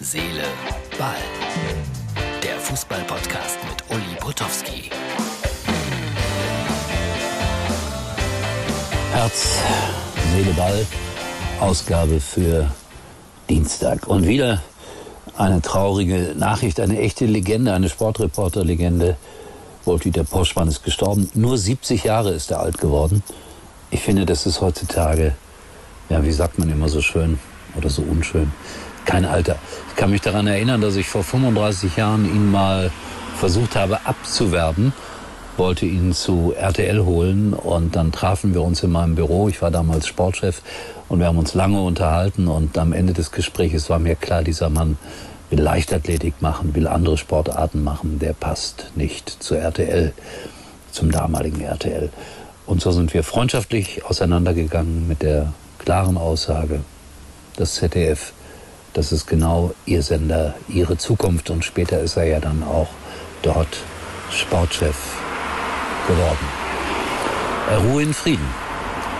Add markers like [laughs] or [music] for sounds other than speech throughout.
Seele, Ball. Der Fußball-Podcast mit Uli Potowski. Herz, Seele, Ball. Ausgabe für Dienstag. Und wieder eine traurige Nachricht, eine echte Legende, eine Sportreporter-Legende. Wolf-Dieter Poschmann ist gestorben. Nur 70 Jahre ist er alt geworden. Ich finde, das ist heutzutage, ja, wie sagt man immer so schön oder so unschön, kein Alter. Ich kann mich daran erinnern, dass ich vor 35 Jahren ihn mal versucht habe abzuwerben, wollte ihn zu RTL holen und dann trafen wir uns in meinem Büro. Ich war damals Sportchef und wir haben uns lange unterhalten und am Ende des Gesprächs war mir klar, dieser Mann will Leichtathletik machen, will andere Sportarten machen, der passt nicht zu RTL, zum damaligen RTL. Und so sind wir freundschaftlich auseinandergegangen mit der klaren Aussage, das ZDF das ist genau ihr Sender, ihre Zukunft. Und später ist er ja dann auch dort Sportchef geworden. Er ruhe in Frieden.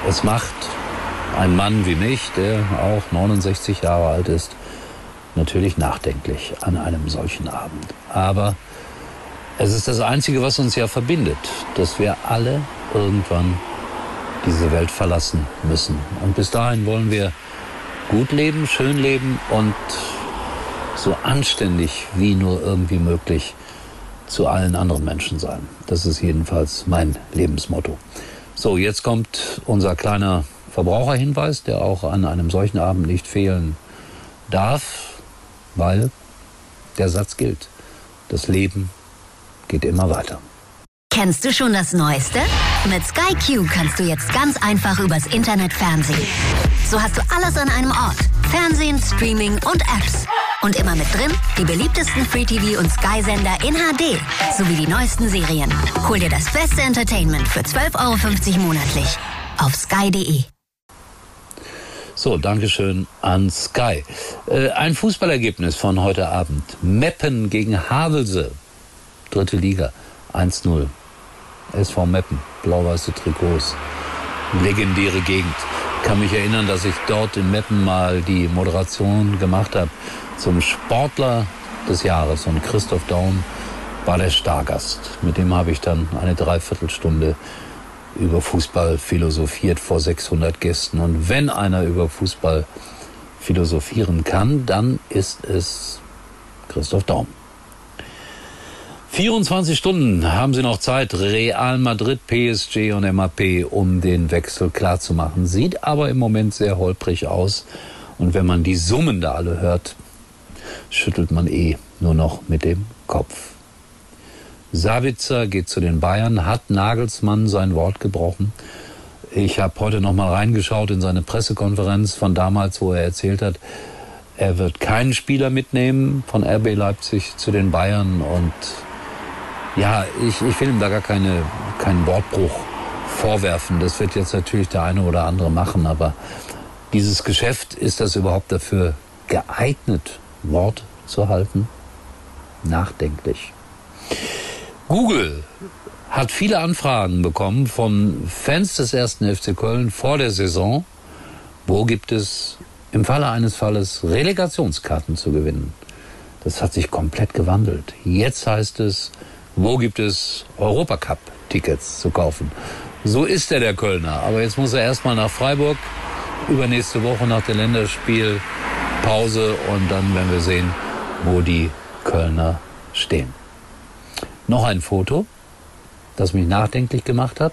Es macht ein Mann wie mich, der auch 69 Jahre alt ist, natürlich nachdenklich an einem solchen Abend. Aber es ist das Einzige, was uns ja verbindet, dass wir alle irgendwann diese Welt verlassen müssen. Und bis dahin wollen wir gut leben, schön leben und so anständig wie nur irgendwie möglich zu allen anderen Menschen sein. Das ist jedenfalls mein Lebensmotto. So, jetzt kommt unser kleiner Verbraucherhinweis, der auch an einem solchen Abend nicht fehlen darf, weil der Satz gilt. Das Leben geht immer weiter. Kennst du schon das Neueste? Mit Sky Q kannst du jetzt ganz einfach übers Internet Fernsehen. So hast du alles an einem Ort. Fernsehen, Streaming und Apps. Und immer mit drin die beliebtesten Free-TV- und Sky-Sender in HD sowie die neuesten Serien. Hol dir das beste Entertainment für 12,50 Euro monatlich auf sky.de. So, Dankeschön an Sky. Äh, ein Fußballergebnis von heute Abend. Meppen gegen Havelse. Dritte Liga. 1-0. SV Meppen. Blau-weiße Trikots. Legendäre Gegend kann mich erinnern, dass ich dort in Meppen mal die Moderation gemacht habe zum Sportler des Jahres. Und Christoph Daum war der Stargast. Mit dem habe ich dann eine Dreiviertelstunde über Fußball philosophiert vor 600 Gästen. Und wenn einer über Fußball philosophieren kann, dann ist es Christoph Daum. 24 Stunden haben sie noch Zeit, Real Madrid, PSG und MAP, um den Wechsel klarzumachen. Sieht aber im Moment sehr holprig aus. Und wenn man die Summen da alle hört, schüttelt man eh nur noch mit dem Kopf. Sabitzer geht zu den Bayern, hat Nagelsmann sein Wort gebrochen. Ich habe heute noch mal reingeschaut in seine Pressekonferenz von damals, wo er erzählt hat, er wird keinen Spieler mitnehmen von RB Leipzig zu den Bayern und ja, ich, ich will ihm da gar keine, keinen Wortbruch vorwerfen. Das wird jetzt natürlich der eine oder andere machen, aber dieses Geschäft, ist das überhaupt dafür geeignet, Wort zu halten? Nachdenklich. Google hat viele Anfragen bekommen von Fans des ersten FC Köln vor der Saison. Wo gibt es im Falle eines Falles Relegationskarten zu gewinnen? Das hat sich komplett gewandelt. Jetzt heißt es, wo gibt es Europacup-Tickets zu kaufen. So ist er, der Kölner. Aber jetzt muss er erstmal nach Freiburg, übernächste Woche nach der Länderspielpause und dann werden wir sehen, wo die Kölner stehen. Noch ein Foto, das mich nachdenklich gemacht hat.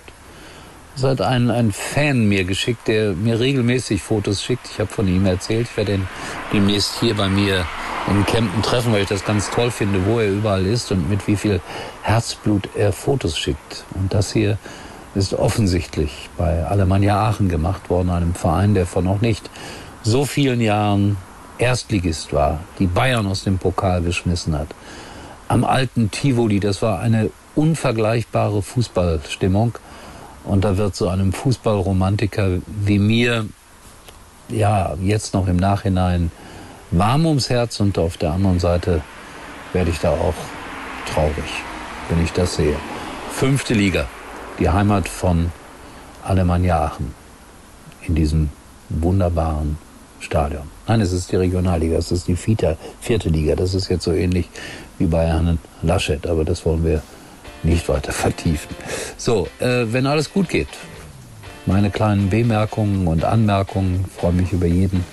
Das hat ein, ein Fan mir geschickt, der mir regelmäßig Fotos schickt. Ich habe von ihm erzählt, ich werde ihn demnächst hier bei mir in Kempten treffen, weil ich das ganz toll finde, wo er überall ist und mit wie viel Herzblut er Fotos schickt. Und das hier ist offensichtlich bei Alemannia Aachen gemacht worden, einem Verein, der vor noch nicht so vielen Jahren Erstligist war, die Bayern aus dem Pokal geschmissen hat. Am alten Tivoli, das war eine unvergleichbare Fußballstimmung. Und da wird so einem Fußballromantiker wie mir, ja, jetzt noch im Nachhinein warm ums Herz und auf der anderen Seite werde ich da auch traurig, wenn ich das sehe. Fünfte Liga, die Heimat von Alemannia Aachen in diesem wunderbaren Stadion. Nein, es ist die Regionalliga, es ist die vierte, vierte Liga. Das ist jetzt so ähnlich wie bei Herrn Laschet, aber das wollen wir nicht weiter [laughs] vertiefen. So, äh, wenn alles gut geht, meine kleinen Bemerkungen und Anmerkungen, freue mich über jeden,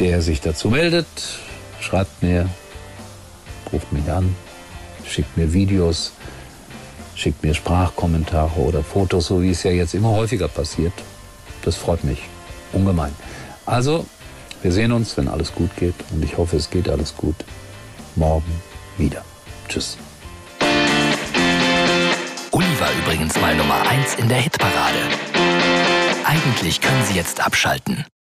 der sich dazu meldet. Schreibt mir, ruft mich an, schickt mir Videos, schickt mir Sprachkommentare oder Fotos, so wie es ja jetzt immer häufiger passiert. Das freut mich ungemein. Also, wir sehen uns, wenn alles gut geht und ich hoffe, es geht alles gut. Morgen wieder. Tschüss. Uli war übrigens mal Nummer 1 in der Hitparade. Eigentlich können Sie jetzt abschalten.